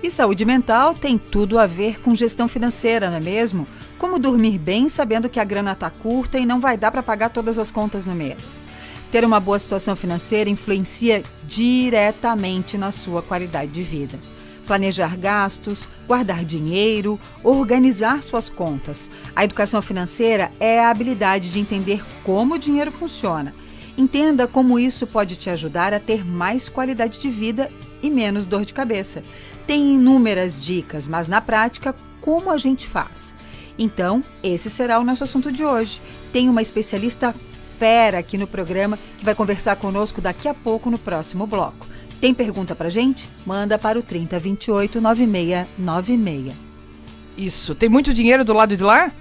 E saúde mental tem tudo a ver com gestão financeira, não é mesmo? Como dormir bem sabendo que a grana está curta e não vai dar para pagar todas as contas no mês. Ter uma boa situação financeira influencia diretamente na sua qualidade de vida. Planejar gastos, guardar dinheiro, organizar suas contas. A educação financeira é a habilidade de entender como o dinheiro funciona. Entenda como isso pode te ajudar a ter mais qualidade de vida e menos dor de cabeça. Tem inúmeras dicas, mas na prática, como a gente faz? Então, esse será o nosso assunto de hoje. Tem uma especialista fera aqui no programa que vai conversar conosco daqui a pouco no próximo bloco. Tem pergunta pra gente? Manda para o 3028 9696. Isso. Tem muito dinheiro do lado de lá?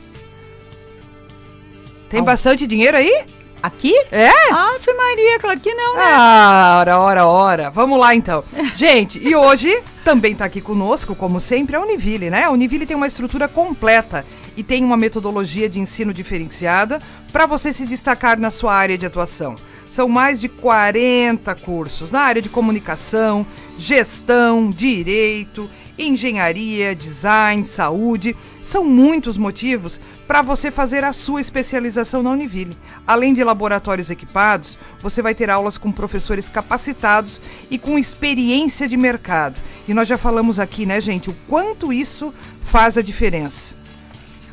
Tem bastante dinheiro aí? Aqui? É? Ave Maria, claro que não, né? Ah, ora, ora, ora. Vamos lá então. Gente, e hoje também está aqui conosco, como sempre, a Univille, né? A Univille tem uma estrutura completa e tem uma metodologia de ensino diferenciada para você se destacar na sua área de atuação. São mais de 40 cursos na área de comunicação, gestão, direito, engenharia, design, saúde. São muitos motivos para você fazer a sua especialização na Univille. Além de laboratórios equipados, você vai ter aulas com professores capacitados e com experiência de mercado. E nós já falamos aqui, né, gente, o quanto isso faz a diferença.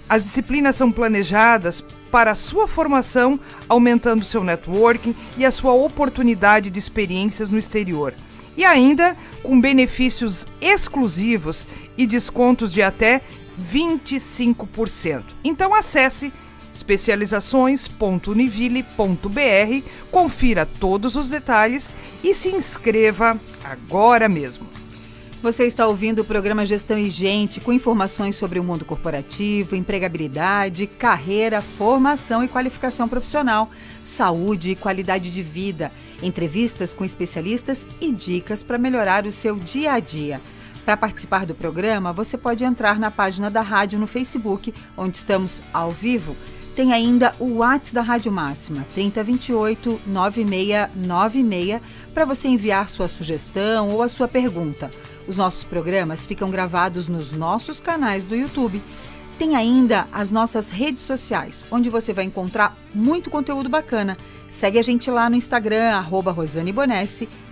As disciplinas são planejadas para a sua formação, aumentando seu networking e a sua oportunidade de experiências no exterior. E ainda com benefícios exclusivos e descontos de até 25%. Então acesse especializações.univille.br, confira todos os detalhes e se inscreva agora mesmo. Você está ouvindo o programa Gestão e Gente, com informações sobre o mundo corporativo, empregabilidade, carreira, formação e qualificação profissional, saúde e qualidade de vida, entrevistas com especialistas e dicas para melhorar o seu dia a dia. Para participar do programa, você pode entrar na página da rádio no Facebook, onde estamos ao vivo. Tem ainda o WhatsApp da Rádio Máxima, 3028 9696, para você enviar sua sugestão ou a sua pergunta. Os nossos programas ficam gravados nos nossos canais do YouTube. Tem ainda as nossas redes sociais, onde você vai encontrar muito conteúdo bacana. Segue a gente lá no Instagram, arroba Rosane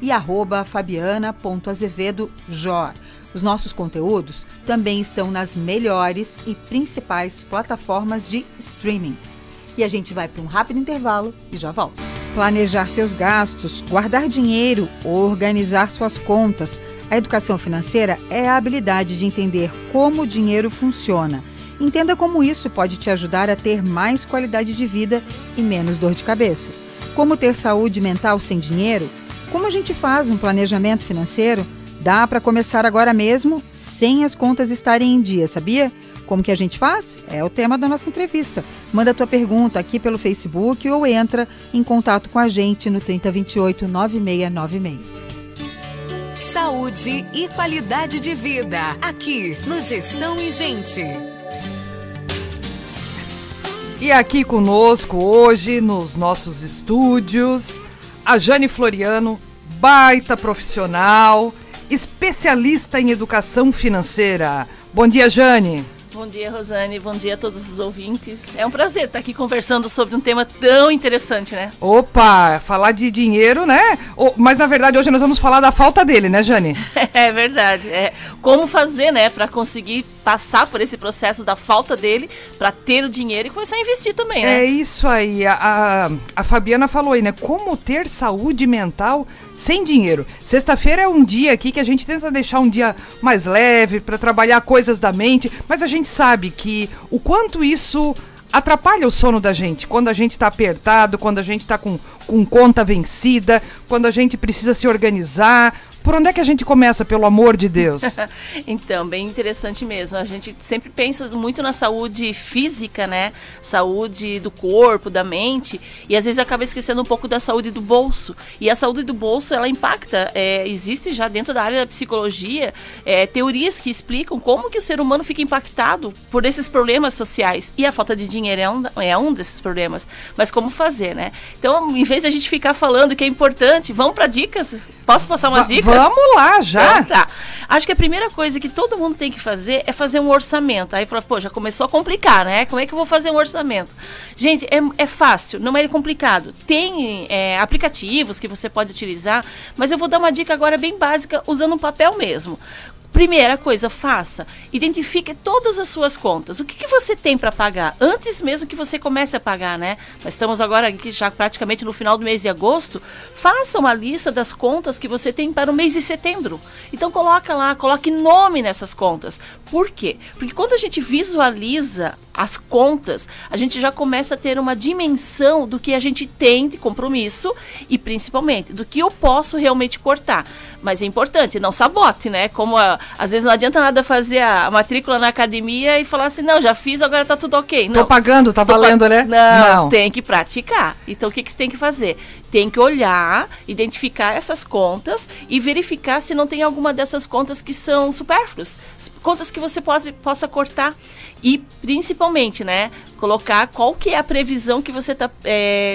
e arroba fabiana.azevedojor. Os nossos conteúdos também estão nas melhores e principais plataformas de streaming. E a gente vai para um rápido intervalo e já volta. Planejar seus gastos, guardar dinheiro, organizar suas contas. A educação financeira é a habilidade de entender como o dinheiro funciona. Entenda como isso pode te ajudar a ter mais qualidade de vida e menos dor de cabeça. Como ter saúde mental sem dinheiro? Como a gente faz um planejamento financeiro? Dá para começar agora mesmo, sem as contas estarem em dia, sabia? Como que a gente faz? É o tema da nossa entrevista. Manda tua pergunta aqui pelo Facebook ou entra em contato com a gente no 3028 9696. Saúde e qualidade de vida, aqui no Gestão e Gente. E aqui conosco hoje, nos nossos estúdios, a Jane Floriano, baita profissional, especialista em educação financeira. Bom dia, Jane. Bom dia, Rosane. Bom dia a todos os ouvintes. É um prazer estar aqui conversando sobre um tema tão interessante, né? Opa, falar de dinheiro, né? mas na verdade hoje nós vamos falar da falta dele, né, Jane? É verdade. É como fazer, né, para conseguir passar por esse processo da falta dele para ter o dinheiro e começar a investir também, né? É isso aí. A, a, Fabiana falou aí, né? Como ter saúde mental sem dinheiro. Sexta-feira é um dia aqui que a gente tenta deixar um dia mais leve para trabalhar coisas da mente, mas a gente sabe que o quanto isso atrapalha o sono da gente. Quando a gente está apertado, quando a gente está com, com conta vencida, quando a gente precisa se organizar, por onde é que a gente começa, pelo amor de Deus? então, bem interessante mesmo. A gente sempre pensa muito na saúde física, né? Saúde do corpo, da mente, e às vezes acaba esquecendo um pouco da saúde do bolso. E a saúde do bolso, ela impacta. É, existe já dentro da área da psicologia é, teorias que explicam como que o ser humano fica impactado por esses problemas sociais. E a falta de dinheiro é um, é um desses problemas. Mas como fazer, né? Então, em vez de a gente ficar falando que é importante, vamos para dicas Posso passar umas Va- dicas? Vamos lá, já. Então tá. Acho que a primeira coisa que todo mundo tem que fazer é fazer um orçamento. Aí fala, pô, já começou a complicar, né? Como é que eu vou fazer um orçamento? Gente, é, é fácil, não é complicado. Tem é, aplicativos que você pode utilizar, mas eu vou dar uma dica agora bem básica, usando um papel mesmo. Primeira coisa, faça. Identifique todas as suas contas. O que, que você tem para pagar? Antes mesmo que você comece a pagar, né? Nós estamos agora aqui já praticamente no final do mês de agosto. Faça uma lista das contas que você tem para o mês de setembro. Então coloca lá, coloque nome nessas contas. Por quê? Porque quando a gente visualiza as contas, a gente já começa a ter uma dimensão do que a gente tem de compromisso e principalmente do que eu posso realmente cortar. Mas é importante, não sabote, né? Como a- às vezes não adianta nada fazer a, matrícula na academia e falar assim, não, já fiz, agora tá tudo ok. Tô Não. pagando, tá Tô valendo, né? Não, tem que praticar. Então o que, que você tem que fazer? Tem que olhar, identificar essas contas e verificar se não tem alguma dessas contas que são supérfluas. Contas que você pode, possa cortar. E principalmente, né? Colocar qual que é a previsão que você está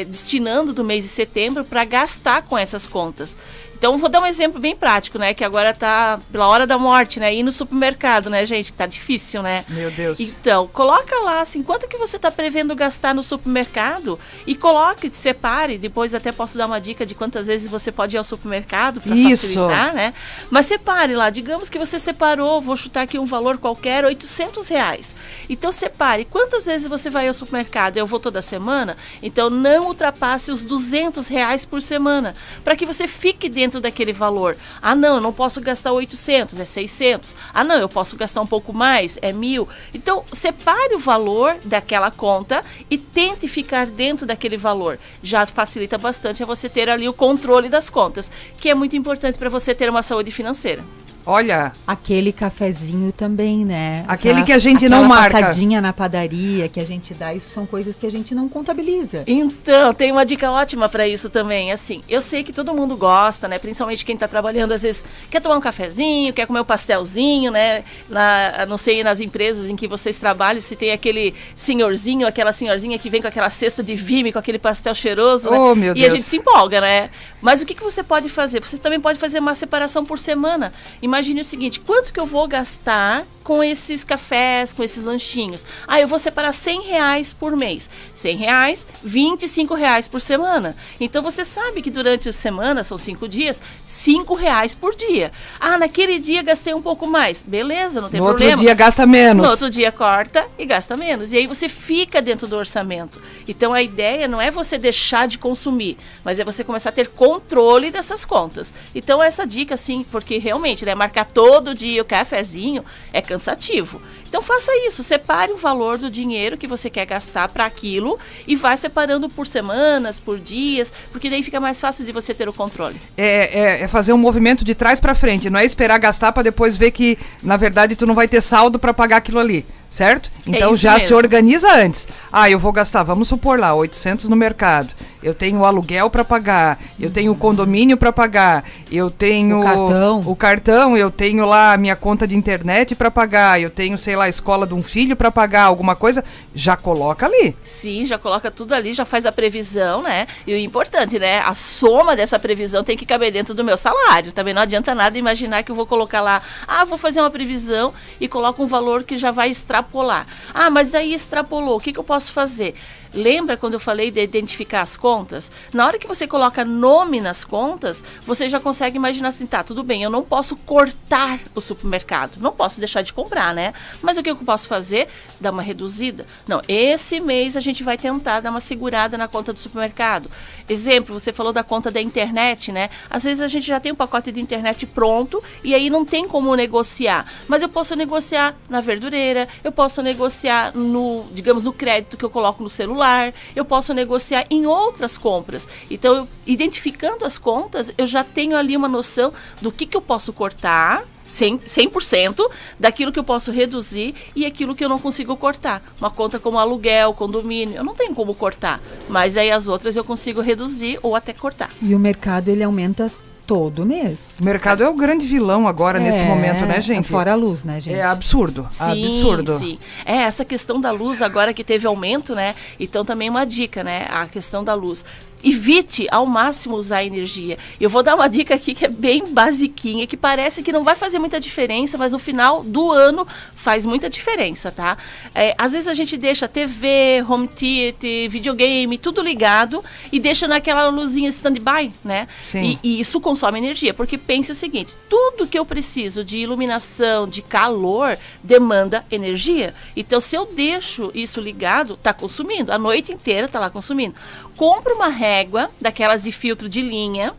destinando do mês de setembro para gastar com essas contas. Então, vou dar um exemplo bem prático, né? Que agora tá pela hora da morte, né? Ir no supermercado, né, gente? Que tá difícil, né? Meu Deus. Então, coloca lá, assim, quanto que você está prevendo gastar no supermercado e coloque, separe. Depois até posso dar uma dica de quantas vezes você pode ir ao supermercado para Isso. facilitar, né? Mas separe lá, digamos que você separou, vou chutar aqui um valor qualquer, 800 reais. Então, separe. Quantas vezes você vai ao supermercado? Eu vou toda semana? Então, não ultrapasse os 200 reais por semana, para que você fique dentro daquele valor. Ah, não, eu não posso gastar 800, é 600. Ah, não, eu posso gastar um pouco mais, é mil. Então, separe o valor daquela conta e tente ficar dentro daquele valor. Já facilita bastante a você ter ali o controle das contas, que é muito importante para você ter uma saúde financeira. Olha, Aquele cafezinho também, né? Aquele que a gente não aquela marca. passadinha na padaria que a gente dá, isso são coisas que a gente não contabiliza. Então, tem uma dica ótima para isso também. Assim, eu sei que todo mundo gosta, né? Principalmente quem está trabalhando, às vezes quer tomar um cafezinho, quer comer um pastelzinho, né? Na, não sei, nas empresas em que vocês trabalham, se tem aquele senhorzinho, aquela senhorzinha que vem com aquela cesta de vime, com aquele pastel cheiroso, né? Oh, meu e Deus. a gente se empolga, né? Mas o que, que você pode fazer? Você também pode fazer uma separação por semana. Imagine o seguinte: quanto que eu vou gastar com esses cafés, com esses lanchinhos? Ah, eu vou separar 100 reais por mês. 100 reais, 25 reais por semana. Então você sabe que durante a semana, são cinco dias, 5 reais por dia. Ah, naquele dia gastei um pouco mais. Beleza, não tem no outro problema. dia gasta menos. No outro dia corta e gasta menos. E aí você fica dentro do orçamento. Então a ideia não é você deixar de consumir, mas é você começar a ter controle dessas contas. Então essa dica, assim, porque realmente, né, marcar todo dia o cafezinho é cansativo. Então faça isso, separe o valor do dinheiro que você quer gastar para aquilo e vai separando por semanas, por dias, porque daí fica mais fácil de você ter o controle. É, é- é fazer um movimento de trás pra frente, não é esperar gastar pra depois ver que, na verdade, tu não vai ter saldo pra pagar aquilo ali, certo? Então É já se mesmo. organiza antes. Ah, eu vou gastar, vamos supor lá, 800 no mercado. Eu tenho o aluguel pra pagar, eu tenho o condomínio pra pagar, eu tenho O cartão. o cartão, eu tenho lá a minha conta de internet pra pagar, eu tenho, sei lá, a escola de um filho pra pagar, alguma coisa, já coloca ali. Sim, já coloca tudo ali, já faz a previsão, né? E o importante, né? A soma dessa previsão tem que caber dentro do meu salário. Também não adianta nada imaginar que eu vou colocar lá, ah, vou fazer uma previsão e coloco um valor que já vai extrapolar. Ah, mas daí extrapolou, o que, que eu posso fazer? Lembra quando eu falei de identificar as contas? Na hora que você coloca nome nas contas, você já consegue imaginar assim, tá, tudo bem, eu não posso cortar o supermercado, não posso deixar de comprar, né? Mas o que eu posso fazer? Dar uma reduzida. Não, esse mês a gente vai tentar dar uma segurada na conta do supermercado. Exemplo, você falou da conta da internet, né? Às vezes a gente já tem um pacote de internet pronto e aí não tem como negociar. Mas eu posso negociar na verdureira, eu posso negociar no, digamos, no crédito que eu coloco no celular, eu posso negociar em outras compras. Então, eu, identificando as contas, eu já tenho ali uma noção do que, que eu posso cortar 100%, 100% daquilo que eu posso reduzir e aquilo que eu não consigo cortar. Uma conta como aluguel, condomínio, eu não tenho como cortar, mas aí as outras eu consigo reduzir ou até cortar. E o mercado ele aumenta todo mês. O mercado é o grande vilão agora, nesse É, momento, né, gente? Fora a luz, né, gente? É absurdo, Sim, absurdo. sim. É, essa questão da luz agora que teve aumento, né? Então também uma dica, né? A questão da luz. Evite ao máximo usar energia. Eu vou dar uma dica aqui que é bem basiquinha, que parece que não vai fazer muita diferença, mas no final do ano faz muita diferença, tá? É, às vezes a gente deixa TV, home theater, videogame, tudo ligado e deixa naquela luzinha stand-by, né? Sim. E, e isso consome energia, porque pense o seguinte: tudo que eu preciso de iluminação, de calor, demanda energia. Então, se eu deixo isso ligado, tá consumindo. A noite inteira tá lá consumindo. Compra uma régua, daquelas de filtro de linha,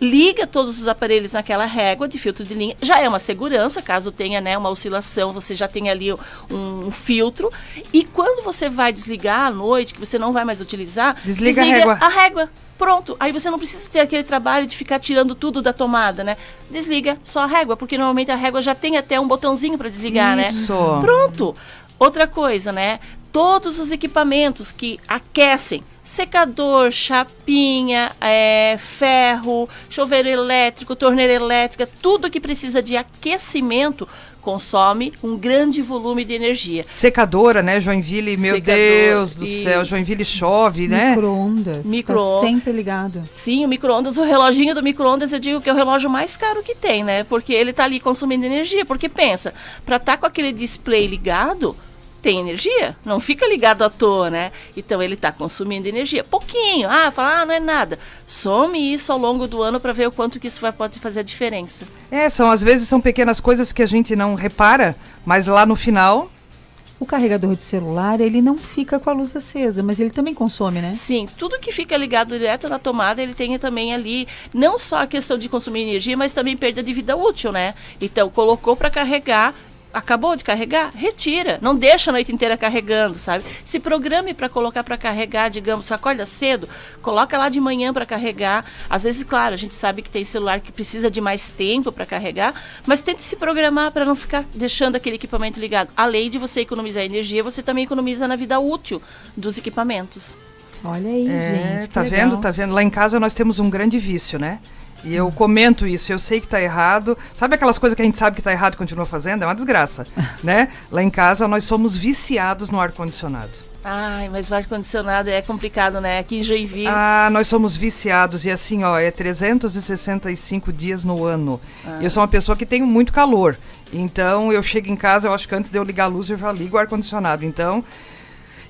liga todos os aparelhos naquela régua de filtro de linha. Já é uma segurança, caso tenha né, uma oscilação, você já tem ali um, um filtro. E quando você vai desligar à noite, que você não vai mais utilizar, Desliga a régua. a régua. Pronto, aí você não precisa ter aquele trabalho de ficar tirando tudo da tomada, né? Desliga só a régua, porque normalmente a régua já tem até um botãozinho para desligar, Isso. né? Pronto. Outra coisa, né? Todos os equipamentos que aquecem, secador, chapinha, é, ferro, chuveiro elétrico, torneira elétrica, tudo que precisa de aquecimento consome um grande volume de energia. Secadora, né, Joinville? Meu Secador, Deus do céu, isso. Joinville chove, né? Micro-ondas. Micro- Tá sempre ligado. Sim, o micro-ondas, o reloginho do micro-ondas, eu digo que é o relógio mais caro que tem, né? Porque ele tá ali consumindo energia. Porque pensa, para estar com aquele display ligado, tem energia, não fica ligado à toa, né? Então ele tá consumindo energia. Pouquinho, ah, fala, ah, não é nada. Some isso ao longo do ano para ver o quanto que isso vai, pode fazer a diferença. É, são às vezes são pequenas coisas que a gente não repara, mas lá no final O carregador de celular, ele não fica com a luz acesa, mas ele também consome, né? Sim, tudo que fica ligado direto na tomada, ele tem também ali não só a questão de consumir energia, mas também perda de vida útil, né? Então, colocou para carregar, acabou de carregar, retira, não deixa a noite inteira carregando, sabe? Se programe para colocar para carregar, digamos, você acorda cedo, coloca lá de manhã para carregar. Às vezes, claro, a gente sabe que tem celular que precisa de mais tempo para carregar, mas tente se programar para não ficar deixando aquele equipamento ligado. Além de você economizar energia, você também economiza na vida útil dos equipamentos. Olha aí, É, gente. que tá legal. vendo? Tá vendo? Lá em casa nós temos um grande vício, né? E eu comento isso, eu sei que tá errado. Sabe aquelas coisas que a gente sabe que tá errado e continua fazendo? É uma desgraça, né? Lá em casa nós somos viciados no ar-condicionado. Ai, mas o ar-condicionado é complicado, né? Aqui em Joinville. Ah, nós somos viciados e assim, ó, é 365 dias no ano. Eu sou uma pessoa que tenho muito calor. Então eu chego em casa, eu acho que antes de eu ligar a luz eu já ligo o ar-condicionado. Então,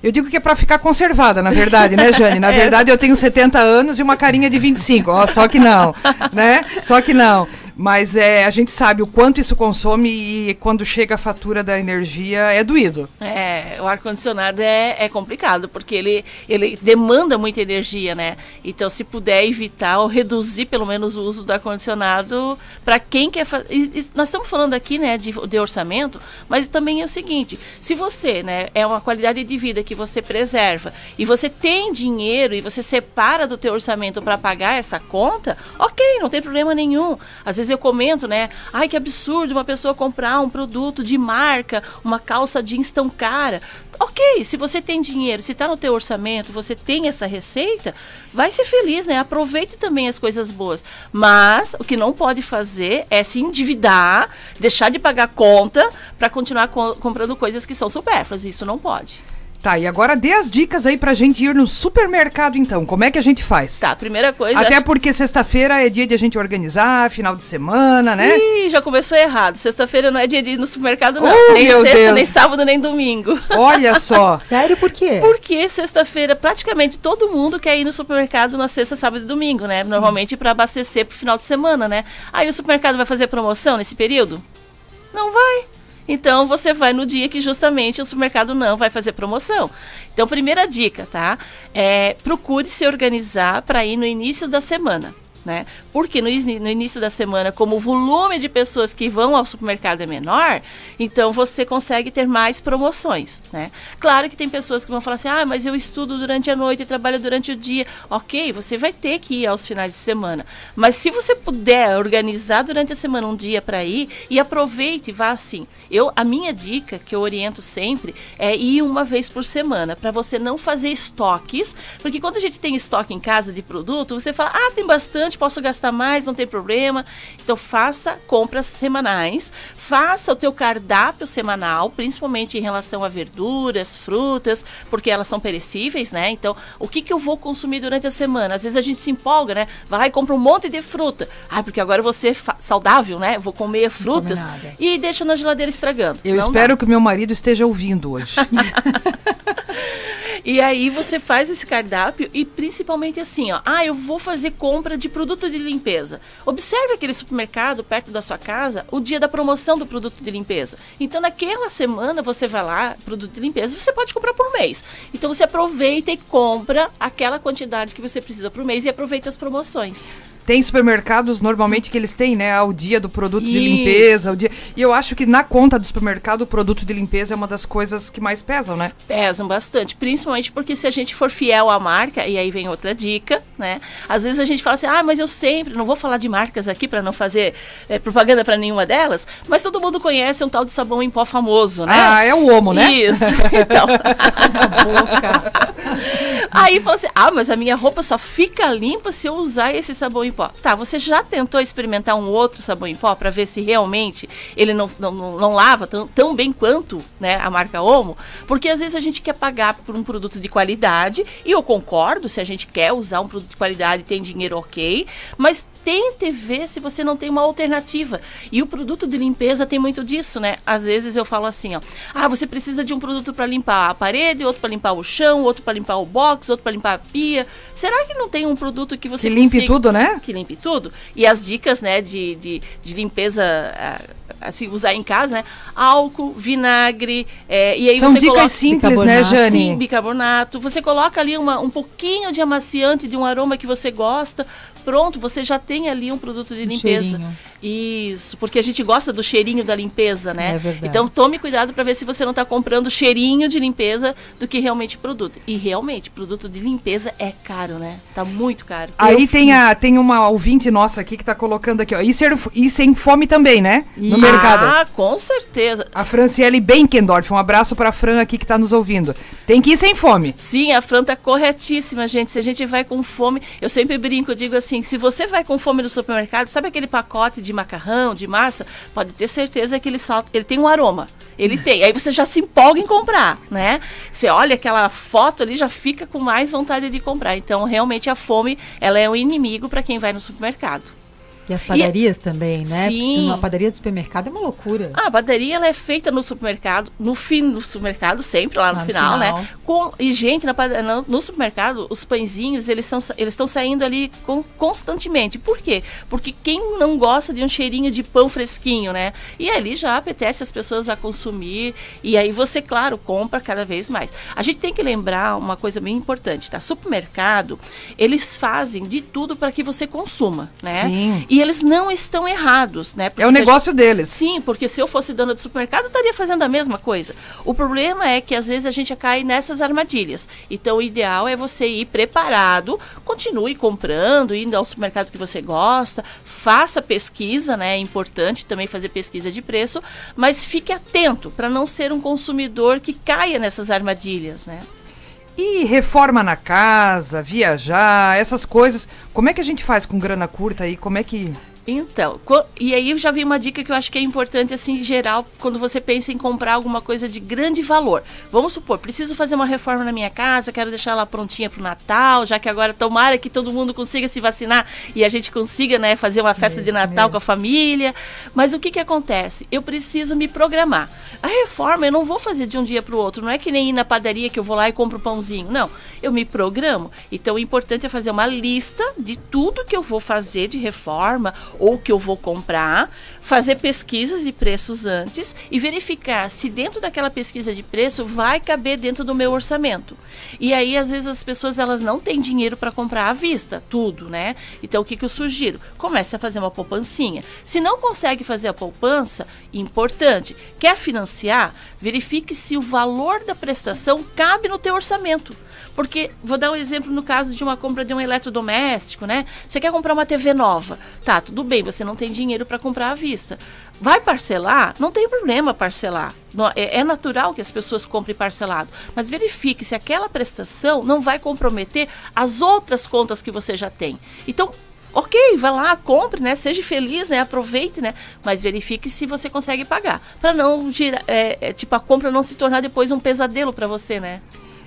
eu digo que é pra ficar conservada, na verdade, né, Jane? Na verdade, eu tenho 70 anos e uma carinha de 25. Ó, só que não, né? Só que não. Mas é, a gente sabe o quanto isso consome e quando chega a fatura da energia é doído. É, o ar-condicionado é, é complicado, porque ele, ele demanda muita energia, né? Então, se puder evitar ou reduzir pelo menos o uso do ar-condicionado, para quem quer fazer. Nós estamos falando aqui, né, de, de orçamento, mas também é o seguinte: se você, né, é uma qualidade de vida que você preserva e você tem dinheiro e você separa do teu orçamento para pagar essa conta, ok, não tem problema nenhum. Às vezes eu comento, né? Ai, que absurdo uma pessoa comprar um produto de marca, uma calça jeans tão cara. Ok, se você tem dinheiro, se está no teu orçamento, você tem essa receita, vai ser feliz, né? Aproveite também as coisas boas. Mas o que não pode fazer é se endividar, deixar de pagar conta para continuar co- comprando coisas que são supérfluas. Isso não pode. Tá, e agora dê as dicas aí pra gente ir no supermercado, então. Como é que a gente faz? Tá, primeira coisa. Até acho- porque sexta-feira é dia de a gente organizar, final de semana, né? Ih, já começou errado. Sexta-feira não é dia de ir no supermercado, não. Oh, nem sexta, Deus. nem sábado, nem domingo. Olha só. Sério, por quê? Porque sexta-feira praticamente todo mundo quer ir no supermercado na sexta, sábado e domingo, né? Normalmente para abastecer pro final de semana, né? Aí o supermercado vai fazer promoção nesse período? Não vai. Então você vai no dia que justamente o supermercado não vai fazer promoção. Então, primeira dica, tá? É, procure se organizar para ir no início da semana. Né? Porque no, no início da semana, como o volume de pessoas que vão ao supermercado é menor, então você consegue ter mais promoções. Né? Claro que tem pessoas que vão falar assim: ah, mas eu estudo durante a noite e trabalho durante o dia. Ok, você vai ter que ir aos finais de semana. Mas se você puder organizar durante a semana um dia para ir, e aproveite, vá assim. Eu, a minha dica, que eu oriento sempre, é ir uma vez por semana, para você não fazer estoques, porque quando a gente tem estoque em casa de produto, você fala, ah, tem bastante, posso gastar mais, não tem problema. Então faça compras semanais, faça o teu cardápio semanal, principalmente em relação a verduras, frutas, porque elas são perecíveis, né? Então, o que, que eu vou consumir durante a semana? Às vezes a gente se empolga, né? Vai lá e compra um monte de fruta. Ah, porque agora eu vou ser saudável, né? Vou comer frutas e deixa na geladeira estragando. Eu não espero dá. que o meu marido esteja ouvindo hoje. E aí você faz esse cardápio e principalmente assim, ó, ah, eu vou fazer compra de produto de limpeza. Observe aquele supermercado perto da sua casa, o dia da promoção do produto de limpeza. Então naquela semana você vai lá, produto de limpeza, você pode comprar por mês. Então você aproveita e compra aquela quantidade que você precisa por mês e aproveita as promoções. Tem supermercados normalmente que eles têm, né, ao dia do produto Isso. de limpeza, o dia. E eu acho que na conta do supermercado o produto de limpeza é uma das coisas que mais pesam, né? Pesam bastante, principalmente porque se a gente for fiel à marca, e aí vem outra dica, né? Às vezes a gente fala assim: "Ah, mas eu sempre, não vou falar de marcas aqui para não fazer é, propaganda para nenhuma delas, mas todo mundo conhece um tal de sabão em pó famoso, né? Ah, é o Omo, né? Isso. Então. boca. Aí fala assim: "Ah, mas a minha roupa só fica limpa se eu usar esse sabão em pó. Tá, você já tentou experimentar um outro sabão em pó para ver se realmente ele não, não, não lava tão, tão bem quanto né, a marca Omo? Porque às vezes a gente quer pagar por um produto de qualidade, e eu concordo, se a gente quer usar um produto de qualidade tem dinheiro ok, mas tente ver se você não tem uma alternativa. E o produto de limpeza tem muito disso, né? Às vezes eu falo assim, ó, ah, você precisa de um produto para limpar a parede, outro para limpar o chão, outro para limpar o box, outro para limpar a pia. Será que não tem um produto que você que limpe consiga... tudo, né? Que limpe tudo? E as dicas, né, de, de, de limpeza ah, assim, usar em casa, né? Álcool, vinagre, é, e aí São você dicas coloca... simples, né, Jane? Sim, bicarbonato. Você coloca ali uma, um pouquinho de amaciante de um aroma que você gosta, pronto, você já tem ali um produto de limpeza. Um Isso, porque a gente gosta do cheirinho da limpeza, né? É verdade. Então tome cuidado para ver se você não está comprando cheirinho de limpeza do que realmente produto. E realmente, produto de limpeza é caro, né? Tá muito caro. Aí tem, a, tem uma ouvinte nossa aqui que está colocando aqui, ó. E, ser, e sem fome também, né? No mercado. Ah, com certeza. A Franciele Benkendorf, um abraço para a Fran aqui que está nos ouvindo. Tem que ir sem fome. Sim, a Fran tá corretíssima, gente. Se a gente vai com fome, eu sempre brinco, eu digo assim, se você vai com fome no supermercado, sabe aquele pacote de macarrão, de massa? Pode ter certeza que ele, salta, ele tem um aroma. Ele tem. Aí você já se empolga em comprar, né? Você olha aquela foto ali, já fica com mais vontade de comprar. Então, realmente, a fome, ela é um inimigo para quem vai no supermercado. E as padarias e, também, né? Sim. Uma padaria do supermercado é uma loucura. Ah, a padaria ela é feita no supermercado, no fim do supermercado, sempre lá no, lá final, no final, né? Com, e, gente, na, no, no supermercado, os pãezinhos, eles estão eles saindo ali com, constantemente. Por quê? Porque quem não gosta de um cheirinho de pão fresquinho, né? E ali já apetece as pessoas a consumir. E aí você, claro, compra cada vez mais. A gente tem que lembrar uma coisa bem importante, tá? Supermercado, eles fazem de tudo para que você consuma, né? Sim. E eles não estão errados, né? Porque é o negócio gente... deles. Sim, porque se eu fosse dona do supermercado, eu estaria fazendo a mesma coisa. O problema é que às vezes a gente cai nessas armadilhas. Então o ideal é você ir preparado, continue comprando, indo ao supermercado que você gosta, faça pesquisa, né? É importante também fazer pesquisa de preço, mas fique atento para não ser um consumidor que caia nessas armadilhas, né? E reforma na casa, viajar, essas coisas. Como é que a gente faz com grana curta aí? Como é que então, e aí eu já vi uma dica que eu acho que é importante, assim, em geral, quando você pensa em comprar alguma coisa de grande valor. Vamos supor, preciso fazer uma reforma na minha casa, quero deixar ela prontinha para o Natal, já que agora tomara que todo mundo consiga se vacinar e a gente consiga, né, fazer uma festa de Natal mesmo. com a família. Mas o que que acontece? Eu preciso me programar. A reforma eu não vou fazer de um dia para o outro, não é que nem ir na padaria que eu vou lá e compro pãozinho. Não, eu me programo. Então, o importante é fazer uma lista de tudo que eu vou fazer de reforma ou que eu vou comprar, fazer pesquisas de preços antes e verificar se dentro daquela pesquisa de preço vai caber dentro do meu orçamento. E aí às vezes as pessoas elas não têm dinheiro para comprar à vista, tudo, né? Então o que, que eu sugiro? Comece a fazer uma poupancinha. Se não consegue fazer a poupança, importante, quer financiar, verifique se o valor da prestação cabe no teu orçamento. Porque, vou dar um exemplo no caso de uma compra de um eletrodoméstico, né? Você quer comprar uma TV nova. Tá, tudo bem, você não tem dinheiro para comprar à vista. Vai parcelar? Não tem problema parcelar. É, é natural que as pessoas comprem parcelado. Mas verifique se aquela prestação não vai comprometer as outras contas que você já tem. Então, ok, vai lá, compre, né? Seja feliz, né? Aproveite, né? Mas verifique se você consegue pagar. Para não girar, é, é, tipo, a compra não se tornar depois um pesadelo para você, né?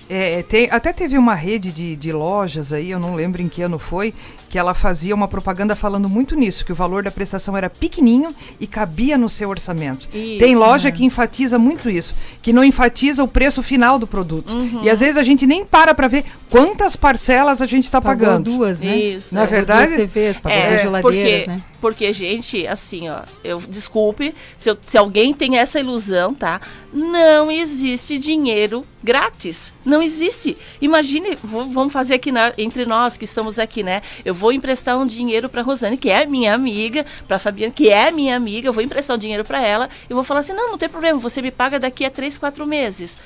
É, tem, até teve uma rede de, de lojas aí, eu não lembro em que ano foi, que ela fazia uma propaganda falando muito nisso, que o valor da prestação era pequenininho e cabia no seu orçamento. Isso, tem loja que enfatiza muito isso, que não enfatiza o preço final do produto. Uhum. E às vezes a gente nem para para ver quantas parcelas a gente está pagando. duas, né? Isso. Na é verdade? Duas TVs, pagou é, geladeiras, porque, né? Porque, gente, assim, ó, eu desculpe se, eu, se alguém tem essa ilusão, tá? Não existe dinheiro grátis. Não existe. Imagine, vamos fazer aqui na, entre nós que estamos aqui, né? Eu vou emprestar um dinheiro para Rosane, que é minha amiga, para Fabiana, que é minha amiga, eu vou emprestar um dinheiro para ela e vou falar assim: "Não, não tem problema, você me paga daqui a três, quatro meses".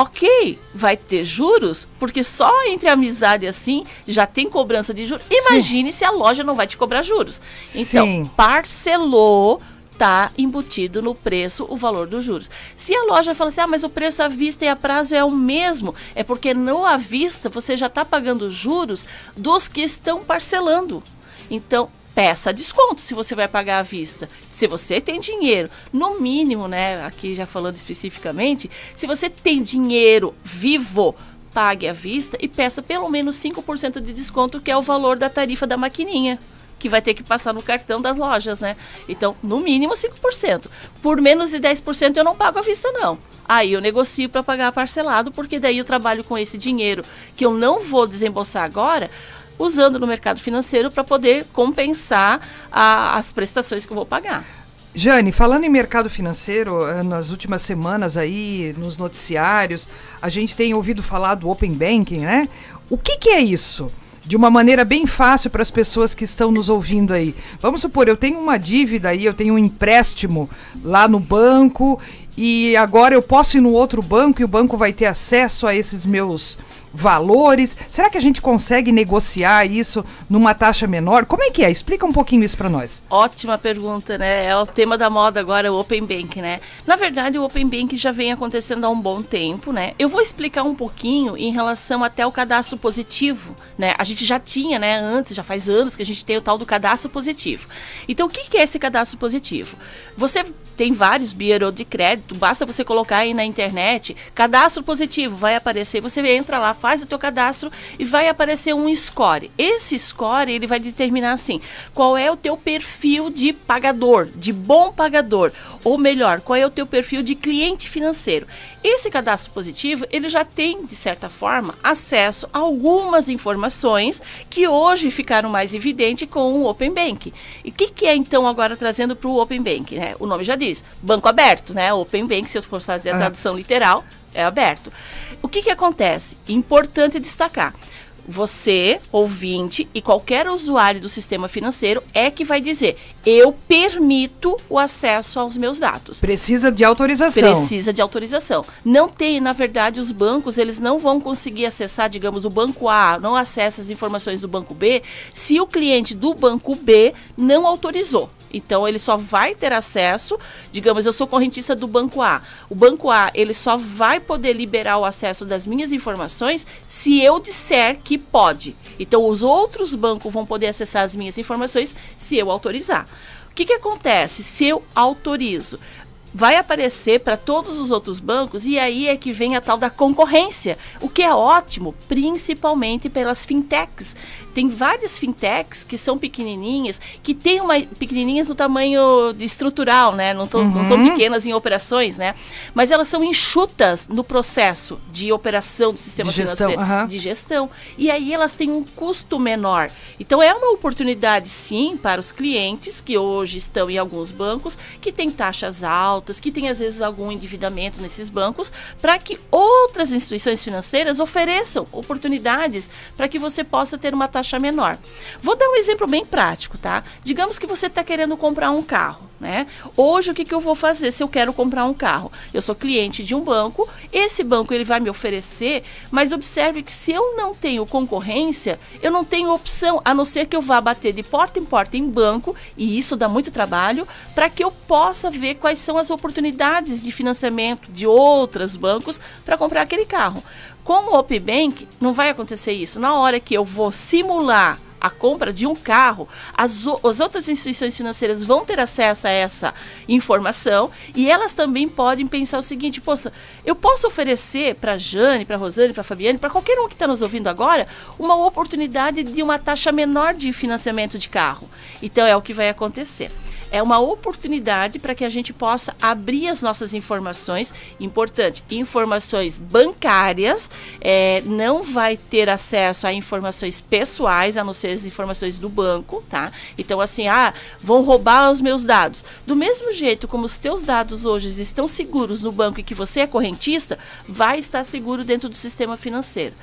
OK, vai ter juros, porque só entre amizade assim já tem cobrança de juros. Imagine Sim. se a loja não vai te cobrar juros. Então, Sim. parcelou está embutido no preço o valor dos juros. Se a loja fala assim, ah, mas o preço à vista e a prazo é o mesmo, é porque no à vista você já está pagando juros dos que estão parcelando. Então, peça desconto se você vai pagar à vista. Se você tem dinheiro, no mínimo, né, aqui já falando especificamente, se você tem dinheiro vivo, pague à vista e peça pelo menos 5% de desconto, que é o valor da tarifa da maquininha que vai ter que passar no cartão das lojas, né? Então, no mínimo 5%. Por menos de 10% eu não pago à vista, não. Aí eu negocio para pagar parcelado, porque daí eu trabalho com esse dinheiro que eu não vou desembolsar agora, usando no mercado financeiro para poder compensar a, as prestações que eu vou pagar. Jane, falando em mercado financeiro, eh, nas últimas semanas aí, nos noticiários, a gente tem ouvido falar do Open Banking, né? O que, que é isso? de uma maneira bem fácil para as pessoas que estão nos ouvindo aí. Vamos supor, eu tenho uma dívida aí, eu tenho um empréstimo lá no banco e agora eu posso ir no outro banco e o banco vai ter acesso a esses meus valores? Será que a gente consegue negociar isso numa taxa menor? Como é que é? Explica um pouquinho isso para nós. Ótima pergunta, né? É o tema da moda agora, o Open Bank, né? Na verdade, o Open Bank já vem acontecendo há um bom tempo, né? Eu vou explicar um pouquinho em relação até o cadastro positivo, né? A gente já tinha, né, antes, já faz anos que a gente tem o tal do cadastro positivo. Então, o que é esse cadastro positivo? Você tem vários bureau de crédito, basta você colocar aí na internet, cadastro positivo, vai aparecer, você entra lá, faz o teu cadastro e vai aparecer um score. Esse score, ele vai determinar assim, qual é o teu perfil de pagador, de bom pagador, ou melhor, qual é o teu perfil de cliente financeiro. Esse cadastro positivo, ele já tem, de certa forma, acesso a algumas informações que hoje ficaram mais evidentes com o Open Bank. E o que, que, é, então, agora trazendo para o Open Bank? Né? O nome já diz, banco aberto, né? Open Bank, se eu for fazer a tradução literal, é aberto. O que, que acontece? Importante destacar você, ouvinte e qualquer usuário do sistema financeiro é que vai dizer: eu permito o acesso aos meus dados. Precisa de autorização. Precisa de autorização. Não tem, na verdade, os bancos, eles não vão conseguir acessar, digamos, o banco A não acessa as informações do banco B se o cliente do banco B não autorizou. Então ele só vai ter acesso, digamos, eu sou correntista do banco A. O banco A, ele só vai poder liberar o acesso das minhas informações se eu disser que pode. Então os outros bancos vão poder acessar as minhas informações se eu autorizar. O que, que acontece se eu autorizo? Vai aparecer para todos os outros bancos e aí é que vem a tal da concorrência, o que é ótimo, principalmente pelas fintechs. Tem várias fintechs que são pequenininhas, que têm uma pequenininhas no tamanho estrutural, né? Não, uhum. não, são uhum. pequenas em operações, né? Mas elas são enxutas no processo de operação do sistema de gestão, financeiro, uhum. de gestão. E aí elas têm um custo menor. Então é uma oportunidade sim para os clientes que hoje estão em alguns bancos que têm taxas altas altas, que tem às vezes algum endividamento nesses bancos, para que outras instituições financeiras ofereçam oportunidades para que você possa ter uma taxa menor. Vou dar um exemplo bem prático, tá? Digamos que você está querendo comprar um carro, né? Hoje o que, que eu vou fazer se eu quero comprar um carro? Eu sou cliente de um banco, esse banco ele vai me oferecer, mas observe que se eu não tenho concorrência, eu não tenho opção, a não ser que eu vá bater de porta em porta em banco, e isso dá muito trabalho, para que eu possa ver quais são as oportunidades de financiamento de outros bancos para comprar aquele carro. Com o Open Bank, não vai acontecer isso. Na hora que eu vou simular a compra de um carro, as, as outras instituições financeiras vão ter acesso a essa informação e elas também podem pensar o seguinte: poxa, eu posso oferecer para Jane, para Rosane, para Fabiane, para qualquer um que está nos ouvindo agora, uma oportunidade de uma taxa menor de financiamento de carro. Então é o que vai acontecer é uma oportunidade para que a gente possa abrir as nossas informações. Importante, informações bancárias, é, não vai ter acesso a informações pessoais, a não ser as informações do banco, tá? Então, assim, ah, vão roubar os meus dados. Do mesmo jeito como os teus dados hoje estão seguros no banco e que você é correntista, vai estar seguro dentro do sistema financeiro.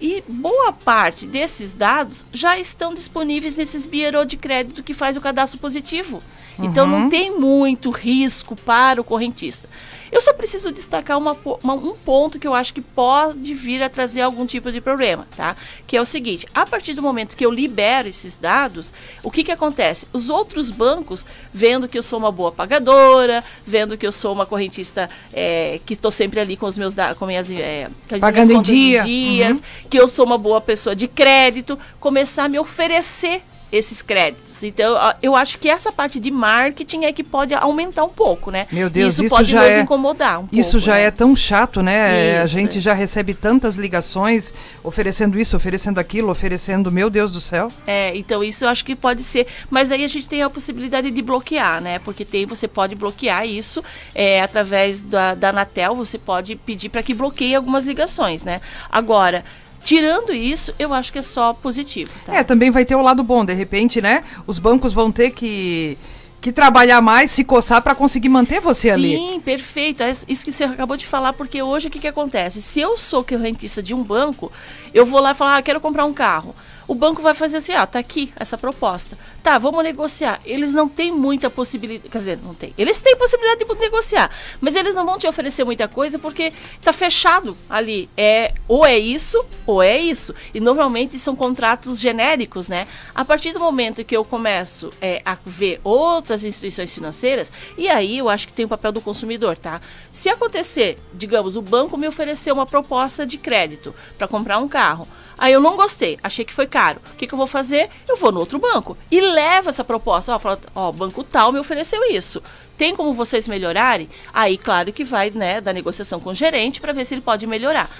E boa parte desses dados já estão disponíveis nesses bureau de crédito que faz o cadastro positivo. Então não uhum. tem muito risco para o correntista. Eu só preciso destacar uma, uma, um ponto que eu acho que pode vir a trazer algum tipo de problema, tá? Que é o seguinte: a partir do momento que eu libero esses dados, o que, que acontece? Os outros bancos, vendo que eu sou uma boa pagadora, vendo que eu sou uma correntista é, que estou sempre ali com os meus dados, com minhas, é, com Pagando minhas dia. dias, uhum. que eu sou uma boa pessoa de crédito, começar a me oferecer esses créditos. Então, eu acho que essa parte de marketing é que pode aumentar um pouco, né? Meu Deus, isso, isso pode já nos é, incomodar um Isso pouco, já né? é tão chato, né? Isso. A gente já recebe tantas ligações oferecendo isso, oferecendo aquilo, oferecendo, meu Deus do céu. É, então isso eu acho que pode ser, mas aí a gente tem a possibilidade de bloquear, né? Porque tem, você pode bloquear isso é, através da, da Anatel, você pode pedir para que bloqueie algumas ligações, né? Agora, Tirando isso, eu acho que é só positivo. Tá? É, também vai ter o lado bom, de repente, né? Os bancos vão ter que que trabalhar mais, se coçar para conseguir manter você Sim, ali. Sim, perfeito. É isso que você acabou de falar, porque hoje o que, que acontece? Se eu sou correntista de um banco, eu vou lá e falar, ah, quero comprar um carro o banco vai fazer assim, ah, tá aqui essa proposta. Tá, vamos negociar. Eles não têm muita possibilidade, quer dizer, não tem. Eles têm possibilidade de negociar, mas eles não vão te oferecer muita coisa porque tá fechado ali. É ou é isso ou é isso. E normalmente são contratos genéricos, né? A partir do momento que eu começo é, a ver outras instituições financeiras, e aí eu acho que tem o papel do consumidor, tá? Se acontecer, digamos, o banco me ofereceu uma proposta de crédito para comprar um carro. Aí eu não gostei, achei que foi caro. O que, que eu vou fazer? Eu vou no outro banco e levo essa proposta. Ó, fala, ó, banco tal me ofereceu isso. Tem como vocês melhorarem? Aí, claro que vai, né, da negociação com o gerente para ver se ele pode melhorar.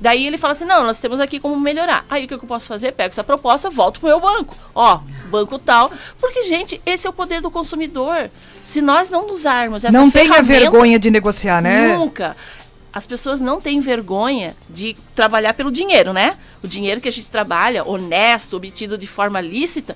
Daí ele fala assim: não, nós temos aqui como melhorar. Aí o que eu posso fazer? Pego essa proposta, volto pro meu banco. Ó, banco tal. Porque, gente, esse é o poder do consumidor. Se nós não usarmos essa Não tenha vergonha de negociar, né? Nunca as pessoas não têm vergonha de trabalhar pelo dinheiro, né? O dinheiro que a gente trabalha, honesto, obtido de forma lícita,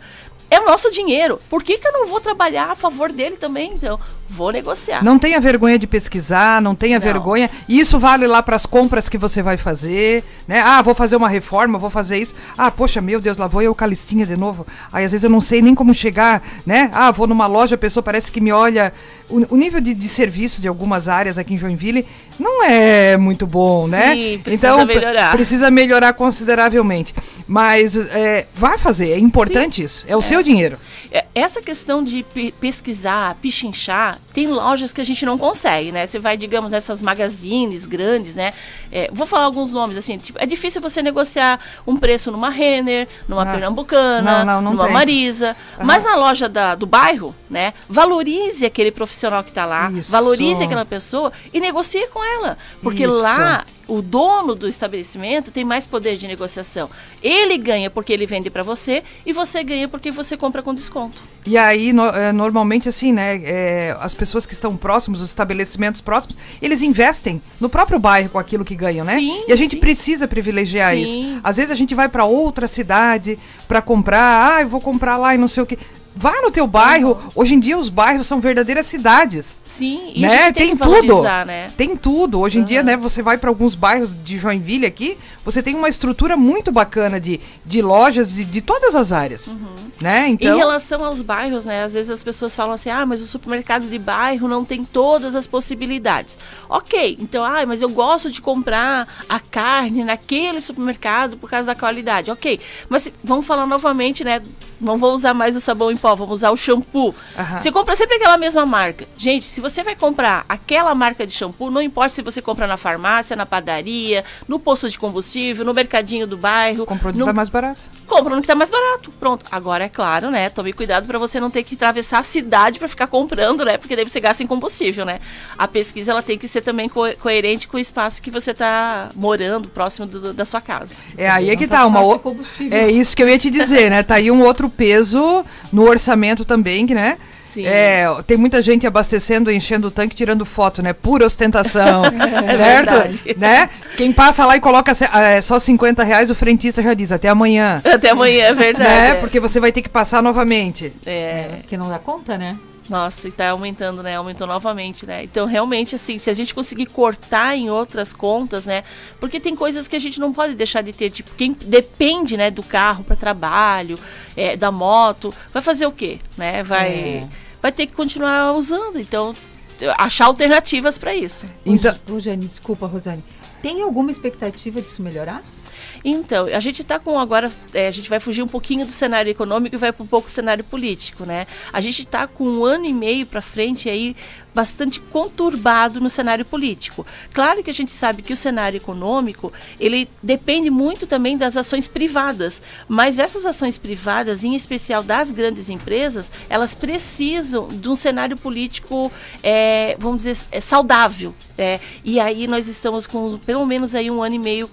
é o nosso dinheiro. Por que, que eu não vou trabalhar a favor dele também? Então, vou negociar. Não tenha vergonha de pesquisar, não tenha não. vergonha. Isso vale lá para as compras que você vai fazer, né? Ah, vou fazer uma reforma, vou fazer isso. Ah, poxa, meu Deus, lá vou eu calicinha de novo. Aí às vezes eu não sei nem como chegar, né? Ah, vou numa loja, a pessoa parece que me olha. O, o nível de, de serviço de algumas áreas aqui em Joinville não é muito bom, né? Sim, precisa então, melhorar. Precisa melhorar consideravelmente. Mas é, vai fazer, é importante Sim. isso. É o é. seu dinheiro. É, essa questão de pesquisar, pichinchar, tem lojas que a gente não consegue, né? Você vai, digamos, nessas magazines grandes, né? É, vou falar alguns nomes, assim, tipo, é difícil você negociar um preço numa Renner, numa ah. Pernambucana, não, não, não numa tem. Marisa. Uhum. Mas na loja da, do bairro, né? Valorize aquele profissional que está lá, isso. valorize aquela pessoa e negocie com ela. Porque isso. lá o dono do estabelecimento tem mais poder de negociação. Ele ganha porque ele vende para você e você ganha porque você compra com desconto. E aí, no, é, normalmente, assim, né? É, as pessoas que estão próximos, os estabelecimentos próximos, eles investem no próprio bairro com aquilo que ganham, né? Sim, e a gente sim. precisa privilegiar sim. isso. Às vezes a gente vai para outra cidade para comprar, ah, eu vou comprar lá e não sei o que. Vá no teu bairro. Uhum. Hoje em dia os bairros são verdadeiras cidades. Sim, e né? tem, tem tudo. Né? Tem tudo. Hoje em dia, né, você vai para alguns bairros de Joinville aqui, você tem uma estrutura muito bacana de, de lojas de, de todas as áreas. Uhum. Né? Então... Em relação aos bairros, né? Às vezes as pessoas falam assim: "Ah, mas o supermercado de bairro não tem todas as possibilidades". OK, então, ah, mas eu gosto de comprar a carne naquele supermercado por causa da qualidade. OK. Mas vamos falar novamente, né, não vou usar mais o sabão em pó, vamos usar o shampoo. Aham. Você compra sempre aquela mesma marca. Gente, se você vai comprar aquela marca de shampoo, não importa se você compra na farmácia, na padaria, no posto de combustível, no mercadinho do bairro. Comprou onde no- está mais barato. compra no que tá mais barato. Pronto. Agora, é claro, né? Tome cuidado para você não ter que atravessar a cidade para ficar comprando, né? Porque daí você gasta em combustível, né? A pesquisa ela tem que ser também co- coerente com o espaço que você tá morando, próximo do- do- da sua casa. É aí é que tá tá, uma o... combustível. É isso que eu ia te dizer, né? Tá aí um outro peso no orçamento também, que, né? Sim. É, tem muita gente abastecendo, enchendo o tanque, tirando foto, né? Pura ostentação, É certo? verdade. Né? Quem passa lá e coloca é, só 50 reais, o frentista já diz até amanhã. Até amanhã, é verdade. Né? é. Porque você vai ter que passar novamente. É. Porque não dá conta, né? Nossa, e tá aumentando, né? Aumentou novamente, né? Então, realmente, assim, se a gente conseguir cortar em outras contas, né? Porque tem coisas que a gente não pode deixar de ter. Tipo, quem depende, né, do carro para trabalho, é, da moto, vai fazer o quê? Né? Vai, É. vai ter que continuar usando. Então, achar alternativas para isso. Então, Ô, Jane, desculpa, Rosane. Tem alguma expectativa disso melhorar? Então, a gente está com agora, é, a gente vai fugir um pouquinho do cenário econômico e vai para um pouco do cenário político, né? A gente está com um ano e meio para frente aí bastante conturbado no cenário político. Claro que a gente sabe que o cenário econômico ele depende muito também das ações privadas, mas essas ações privadas, em especial das grandes empresas, elas precisam de um cenário político, é, vamos dizer, é, saudável. é. e aí nós estamos com pelo menos aí um ano e meio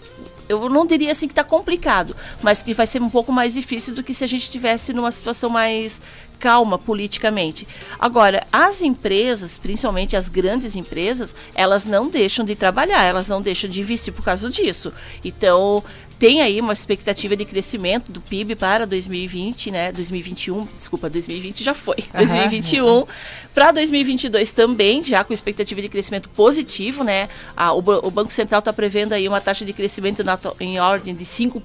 eu não diria assim que está complicado, mas que vai ser um pouco mais difícil do que se a gente estivesse numa situação mais calma politicamente. Agora, as empresas, principalmente as grandes empresas, elas não deixam de trabalhar, elas não deixam de investir por causa disso. Então, tem aí uma expectativa de crescimento do PIB para 2020, né? 2021, desculpa, 2020 já foi. 2021 para 2022 também, já com expectativa de crescimento positivo, né? Ah, o, o Banco Central está prevendo aí uma taxa de crescimento na em ordem de 5%,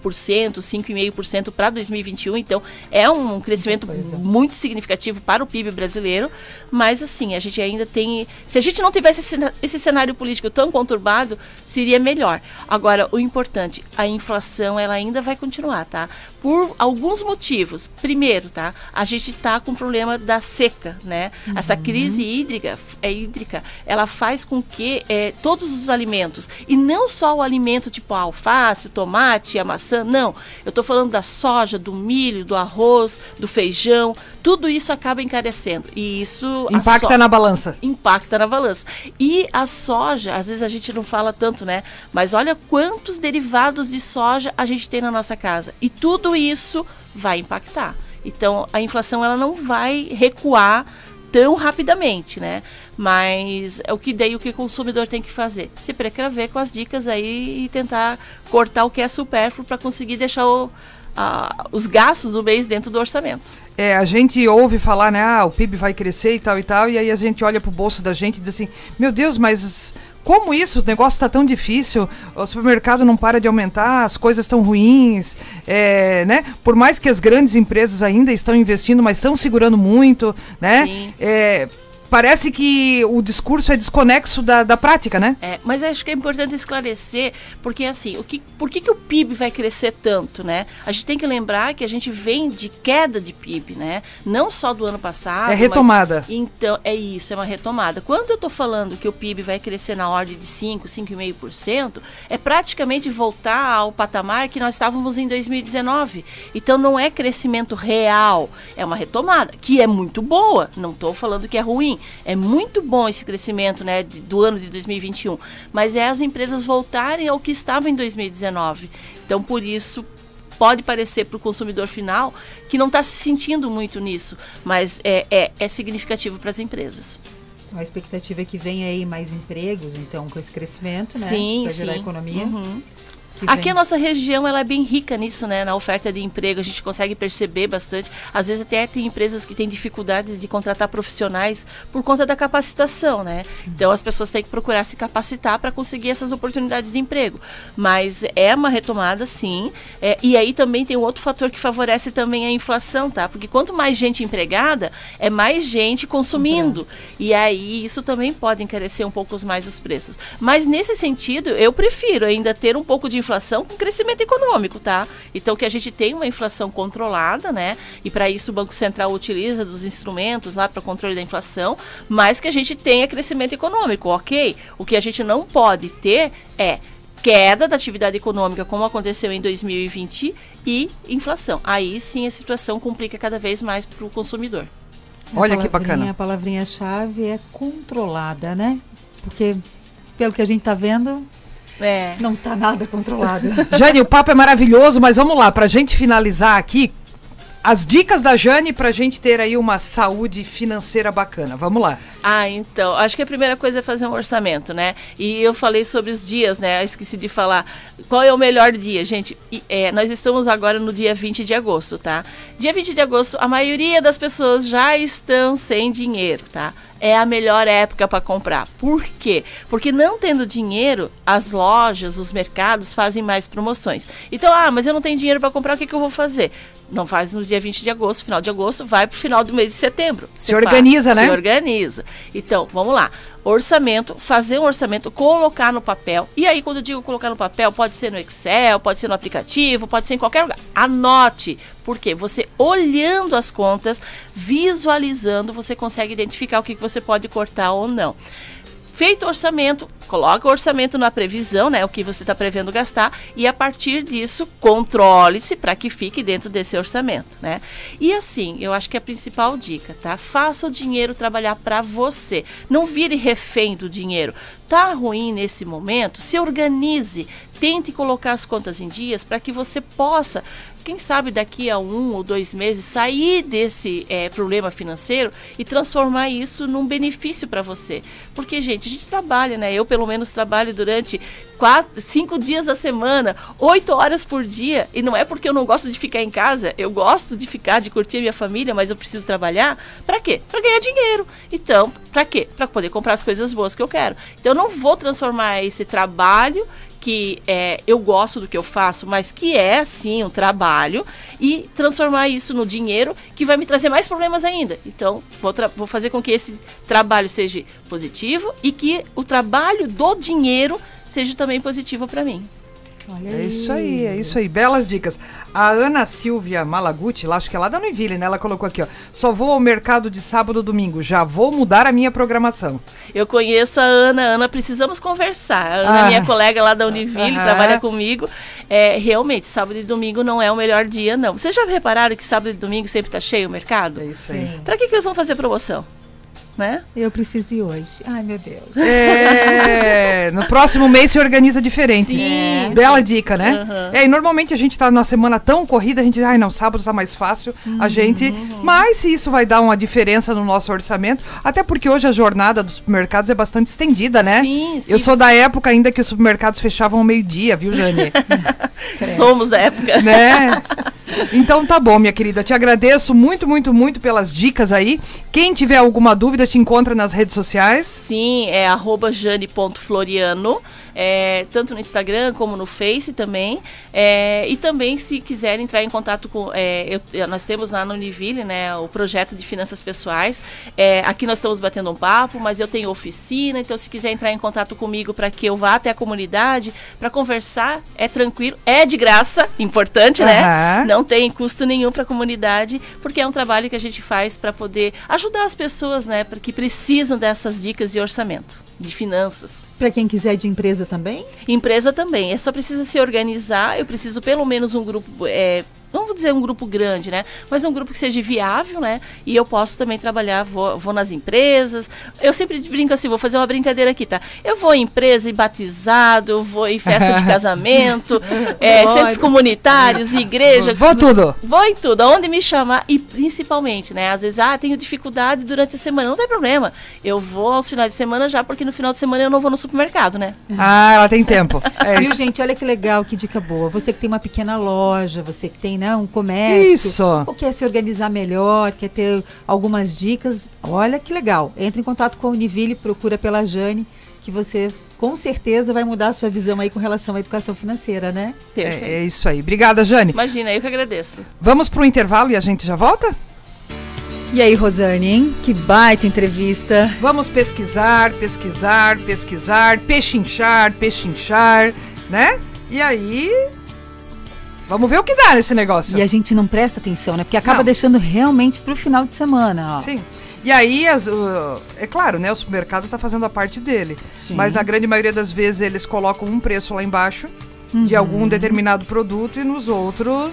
5,5% para 2021, então é um crescimento coisa. muito significativo para o PIB brasileiro, mas assim, a gente ainda tem, se a gente não tivesse esse, esse cenário político tão conturbado, seria melhor. Agora, o importante, a inflação ela ainda vai continuar, tá? Por alguns motivos. Primeiro, tá? A gente tá com o problema da seca, né? Essa crise hídrica, é hídrica, ela faz com que eh, todos os alimentos, e não só o alimento tipo a alface, o tomate, a maçã, não. Eu tô falando da soja, do milho, do arroz, do feijão, tudo isso acaba encarecendo. E isso impacta so- na balança. impacta na balança. E a soja, às vezes a gente não fala tanto, né? Mas olha quantos derivados de soja a gente tem na nossa casa. E tudo isso vai impactar. Então, a inflação ela não vai recuar tão rapidamente, né? Mas é o que daí o que o consumidor tem que fazer? Se precaver com as dicas aí e tentar cortar o que é supérfluo para conseguir deixar o- a- os gastos do mês dentro do orçamento. É, a gente ouve falar, né? Ah, o PIB vai crescer e tal e tal, e aí a gente olha pro bolso da gente e diz assim: Meu Deus, mas como isso? O negócio tá tão difícil, o supermercado não para de aumentar, as coisas estão ruins, é, né? Por mais que as grandes empresas ainda estão investindo, mas estão segurando muito, né? Sim. É, parece que o discurso é desconexo da, da prática, né? É, mas acho que é importante esclarecer, porque assim, o que, por que, que o PIB vai crescer tanto, né? A gente tem que lembrar que a gente vem de queda de PIB, né? Não só do ano passado. É retomada. mas- então, é isso, é uma retomada. Quando eu tô falando que o PIB vai crescer na ordem de 5, 5,5%, é praticamente voltar ao patamar que nós estávamos em 2019. Então não é crescimento real, é uma retomada, que é muito boa. Não estou falando que é ruim. É muito bom esse crescimento né, do ano de 2021. Mas é as empresas voltarem ao que estava em 2019. Então, por isso, pode parecer para o consumidor final que não está se sentindo muito nisso, mas é, é, é significativo para as empresas. Então, a expectativa é que venha aí mais empregos, então, com esse crescimento, né? Sim, Pra gerar sim. economia. Uhum. Que Aqui vem- a nossa região ela é bem rica nisso, né? Na oferta de emprego, a gente consegue perceber bastante. Às vezes até tem empresas que têm dificuldades de contratar profissionais por conta da capacitação, né? Então as pessoas têm que procurar se capacitar para conseguir essas oportunidades de emprego. Mas é uma retomada, sim. É, e aí também tem um outro fator que favorece também a inflação, tá? Porque quanto mais gente empregada, é mais gente consumindo. E aí isso também pode encarecer um pouco mais os preços. Mas nesse sentido, eu prefiro ainda ter um pouco de inflação com crescimento econômico, tá? Então que a gente tem uma inflação controlada, né? E para isso o Banco Central utiliza dos instrumentos lá para controle da inflação, mas que a gente tenha crescimento econômico, ok? O que a gente não pode ter é queda da atividade econômica, como aconteceu em 2020, e inflação. Aí sim a situação complica cada vez mais para o consumidor. Olha que bacana. A palavrinha-chave é controlada, né? Porque, pelo que a gente está vendo, é. não está nada controlado. Jane, o papo é maravilhoso, mas vamos lá, para a gente finalizar aqui, as dicas da Jane para a gente ter aí uma saúde financeira bacana. Vamos lá. Ah, então, acho que a primeira coisa é fazer um orçamento, né? E eu falei sobre os dias, né? Eu esqueci de falar. Qual é o melhor dia, gente? É, nós estamos agora no dia 20 de agosto, tá? Dia 20 de agosto, a maioria das pessoas já estão sem dinheiro, tá? É a melhor época para comprar. Por quê? Porque não tendo dinheiro, as lojas, os mercados fazem mais promoções. Então, ah, mas eu não tenho dinheiro para comprar, o que, que eu vou fazer? Não faz no dia 20 de agosto, final de agosto, vai para o final do mês de setembro. Se organiza, faz, né? Se organiza. Então, vamos lá. Orçamento, fazer um orçamento, colocar no papel. E aí, quando eu digo colocar no papel, pode ser no Excel, pode ser no aplicativo, pode ser em qualquer lugar. Anote. Porque você olhando as contas, visualizando, você consegue identificar o que você pode cortar ou não. Feito o orçamento, coloca o orçamento na previsão, né? O que você está prevendo gastar, e a partir disso, controle-se para que fique dentro desse orçamento, né? E assim, eu acho que é a principal dica, tá? Faça o dinheiro trabalhar para você. Não vire refém do dinheiro. Tá ruim nesse momento? Se organize, tente colocar as contas em dias para que você possa, quem sabe daqui a um ou dois meses, sair desse é, problema financeiro e transformar isso num benefício para você. Porque, gente, a gente trabalha, né? Eu, pelo menos, trabalho durante quatro, cinco dias da semana, oito horas por dia. E não é porque eu não gosto de ficar em casa, eu gosto de ficar, de curtir a minha família, mas eu preciso trabalhar. Para quê? Para ganhar dinheiro. Então, para quê? Para poder comprar as coisas boas que eu quero. Então, eu não vou transformar esse trabalho que é, eu gosto do que eu faço, mas que é sim um trabalho, e transformar isso no dinheiro que vai me trazer mais problemas ainda. Então, vou, vou fazer com que esse trabalho seja positivo e que o trabalho do dinheiro seja também positivo para mim. Olha é isso aí, é isso aí. Belas dicas. A Ana Silvia Malaguti, lá, acho que é lá da Noiville, né? Ela colocou aqui, ó. Só vou ao mercado de sábado e domingo. Já vou mudar a minha programação. Eu conheço a Ana. Ana, precisamos conversar. A Ana, é ah. minha colega lá da Univille, ah. trabalha comigo. É, realmente, sábado e domingo não é o melhor dia, não. Vocês já repararam que sábado e domingo sempre tá cheio o mercado? É isso aí. Para que, que eles vão fazer promoção? Né? Eu preciso ir hoje. Ai, meu Deus. É, no próximo mês se organiza diferente. Sim, Bela sim. dica, né? Uhum. É, e normalmente a gente tá numa semana tão corrida, a gente diz, ai não, sábado tá mais fácil. Uhum. A gente. Mas se isso vai dar uma diferença no nosso orçamento, até porque hoje a jornada dos supermercados é bastante estendida, né? Sim, sim. Eu sou da época ainda que os supermercados fechavam ao meio-dia, viu, Jane? Somos da época. Né? Então tá bom, minha querida. Te agradeço muito, muito, muito pelas dicas aí. Quem tiver alguma dúvida, te encontra nas redes sociais? Sim, é jane.floriano, é, tanto no Instagram como no Face também. É, e também, se quiser entrar em contato com. É, eu, nós temos lá no Univille né, o projeto de finanças pessoais. É, aqui nós estamos batendo um papo, mas eu tenho oficina, então se quiser entrar em contato comigo para que eu vá até a comunidade para conversar, é tranquilo, é de graça, importante, né? Não tem custo nenhum para a comunidade, porque é um trabalho que a gente faz para poder ajudar as pessoas, né, que precisam dessas dicas de orçamento, de finanças. Para quem quiser de empresa também? Empresa também. É só precisa se organizar. Eu preciso pelo menos um grupo é, não vou dizer um grupo grande, né? Mas um grupo que seja viável, né? E eu posso também trabalhar, vou, vou nas empresas. Eu sempre brinco assim, vou fazer uma brincadeira aqui, tá? Eu vou em empresa e batizado, eu vou em festa de casamento, é, centros comunitários, igreja. Vou tudo. Vou em tudo, aonde me chamar e principalmente, né? Às vezes, ah, tenho dificuldade durante a semana, não tem problema. Eu vou aos finais de semana já, porque no final de semana eu não vou no supermercado, né? Ah, ela tem tempo. É. Viu, gente? Olha que legal, que dica boa. Você que tem uma pequena loja, você que tem né, um comércio. Isso. Ou quer se organizar melhor, quer ter algumas dicas. Olha que legal. Entre em contato com a Univille, procura pela Jane, que você com certeza vai mudar a sua visão aí com relação à educação financeira, né? É, é isso aí. Obrigada, Jane. Imagina, eu que agradeço. Vamos para o intervalo e a gente já volta? E aí, Rosane, hein? Que baita entrevista. Vamos pesquisar, pesquisar, pesquisar, pechinchar, pechinchar, né? E aí. Vamos ver o que dá nesse negócio. E a gente não presta atenção, né? Porque acaba Não. deixando realmente pro final de semana, ó. Sim. E aí, as, uh, é claro, né? O supermercado tá fazendo a parte dele. Sim. Mas a grande maioria das vezes eles colocam um preço lá embaixo de Uhum. algum determinado produto e nos outros.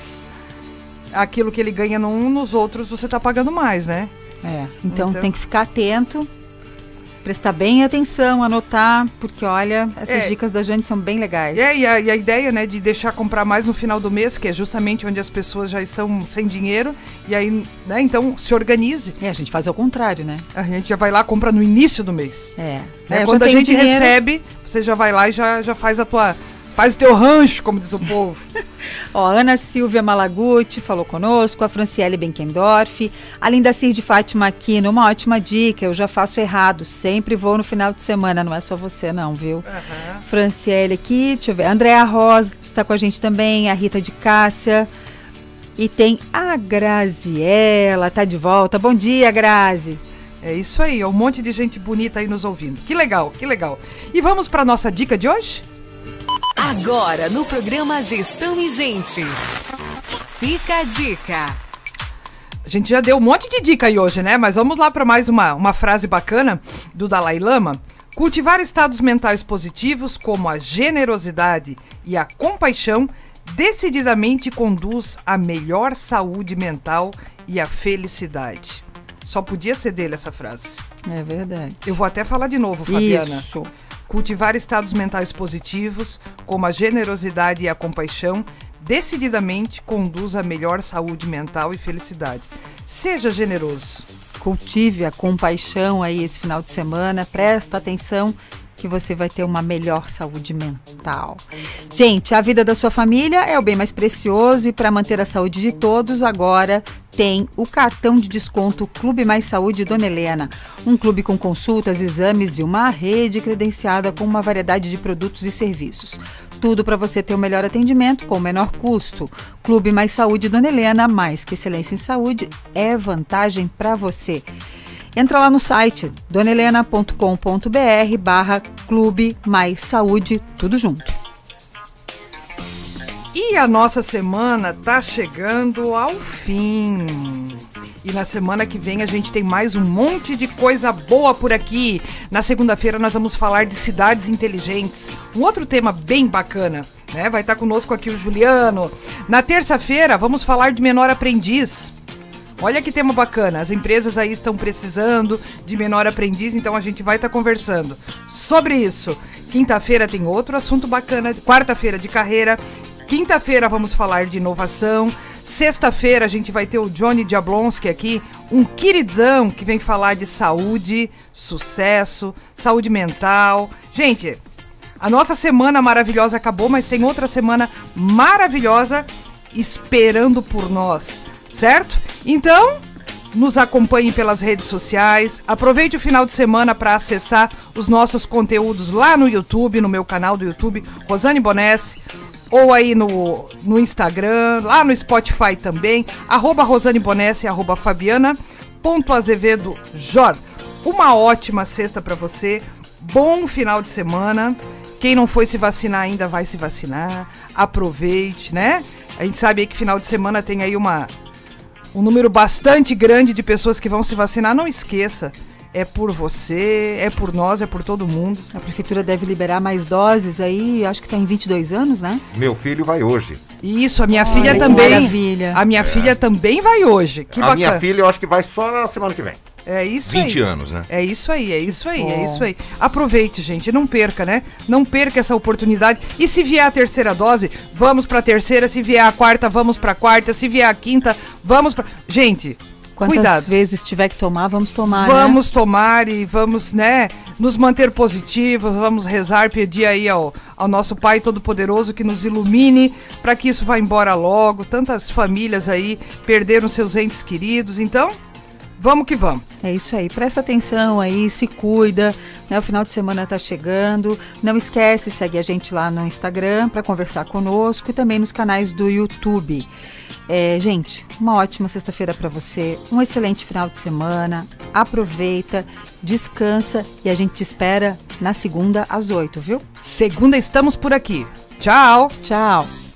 Aquilo que ele ganha num, nos outros você tá pagando mais, né? É, então, Então- tem que ficar atento, prestar bem atenção, anotar, porque olha, essas É. dicas da gente são bem legais. É, e a, e a ideia, né, de deixar comprar mais no final do mês, que é justamente onde as pessoas já estão sem dinheiro, e aí, né, então se organize. É, a gente faz ao contrário, né? A gente já vai lá, compra no início do mês. É. Né? É, eu Quando a gente dinheiro. recebe, você já vai lá e já, já faz a tua. Faz o teu rancho, como diz o povo. Ó, Ana Silvia Malaguti falou conosco, a Franciele Benkendorf, a Linda Cir de Fátima Aquino, uma ótima dica, eu já faço errado, sempre vou no final de semana, não é só você não, viu? Franciele aqui, deixa eu ver, Andréa Rosa está com a gente também, a Rita de Cássia, e tem a Graziela, tá de volta, bom dia Grazi. É isso aí, é um monte de gente bonita aí nos ouvindo. Que legal, que legal. E vamos para nossa dica de hoje? Agora no programa Gestão e Gente. Fica a dica. A gente já deu um monte de dica aí hoje, né? Mas vamos lá para mais uma, uma frase bacana do Dalai Lama. Cultivar estados mentais positivos, como a generosidade e a compaixão, decididamente conduz à melhor saúde mental e à felicidade. Só podia ser dele essa frase. É verdade. Eu vou até falar de novo, Fabiana. Isso. Cultivar estados mentais positivos, como a generosidade e a compaixão, decididamente conduz à melhor saúde mental e felicidade. Seja generoso. Cultive a compaixão aí esse final de semana, presta atenção que você vai ter uma melhor saúde mental. Gente, a vida da sua família é o bem mais precioso e para manter a saúde de todos, agora tem o cartão de desconto Clube Mais Saúde Dona Helena. Um clube com consultas, exames e uma rede credenciada com uma variedade de produtos e serviços. Tudo para você ter o melhor atendimento com o menor custo. Clube Mais Saúde Dona Helena, mais que excelência em saúde, é vantagem para você. Entra lá no site donelena.com.br barra Clube Mais Saúde, tudo junto. E a nossa semana tá chegando ao fim. E na semana que vem a gente tem mais um monte de coisa boa por aqui. Na segunda-feira nós vamos falar de cidades inteligentes, um outro tema bem bacana, né? Vai estar conosco aqui o Juliano. Na terça-feira vamos falar de menor aprendiz. Olha que tema bacana. As empresas aí estão precisando de menor aprendiz, então a gente vai estar conversando sobre isso. Quinta-feira tem outro assunto bacana. Quarta-feira de carreira. Quinta-feira vamos falar de inovação. Sexta-feira a gente vai ter o Johnny Jablonski aqui, um queridão que vem falar de saúde, sucesso, saúde mental. Gente, a nossa semana maravilhosa acabou, mas tem outra semana maravilhosa esperando por nós, certo? Então, nos acompanhe pelas redes sociais. Aproveite o final de semana para acessar os nossos conteúdos lá no YouTube, no meu canal do YouTube, Rosane Bonesse, ou aí no, no Instagram, lá no Spotify também, arroba Rosane Bonesse, arroba Fabiana, ponto Azevedo Jor. Uma ótima sexta para você, bom final de semana. Quem não foi se vacinar ainda vai se vacinar. Aproveite, né? A gente sabe que final de semana tem aí uma um número bastante grande de pessoas que vão se vacinar. Não esqueça, é por você, é por nós, é por todo mundo. A prefeitura deve liberar mais doses aí, acho que está em 22 anos, né? Meu filho vai hoje. Isso, a minha filha que também. maravilha. A minha filha também vai hoje. Que a bacana. minha filha eu acho que vai só na semana que vem. É isso 20 aí. anos, né? É isso aí, é isso aí, é isso aí. Aproveite, gente, não perca, né? Não perca essa oportunidade. E se vier a terceira dose, vamos pra terceira. Se vier a quarta, vamos pra quarta. Se vier a quinta, vamos pra. Gente, Quantas cuidado. vezes tiver que tomar, vamos tomar, né? Vamos tomar e vamos, né, nos manter positivos, vamos rezar, pedir aí ao, ao nosso Pai Todo-Poderoso que nos ilumine para que isso vá embora logo. Tantas famílias aí perderam seus entes queridos, então vamos que vamos. É isso aí, presta atenção aí, se cuida, né? O final de semana tá chegando. Não esquece, segue a gente lá no Instagram para conversar conosco e também nos canais do YouTube. É, gente, uma ótima sexta-feira para você, um excelente final de semana. Aproveita, descansa e a gente te espera na segunda às oito, viu? Segunda estamos por aqui. Tchau! Tchau.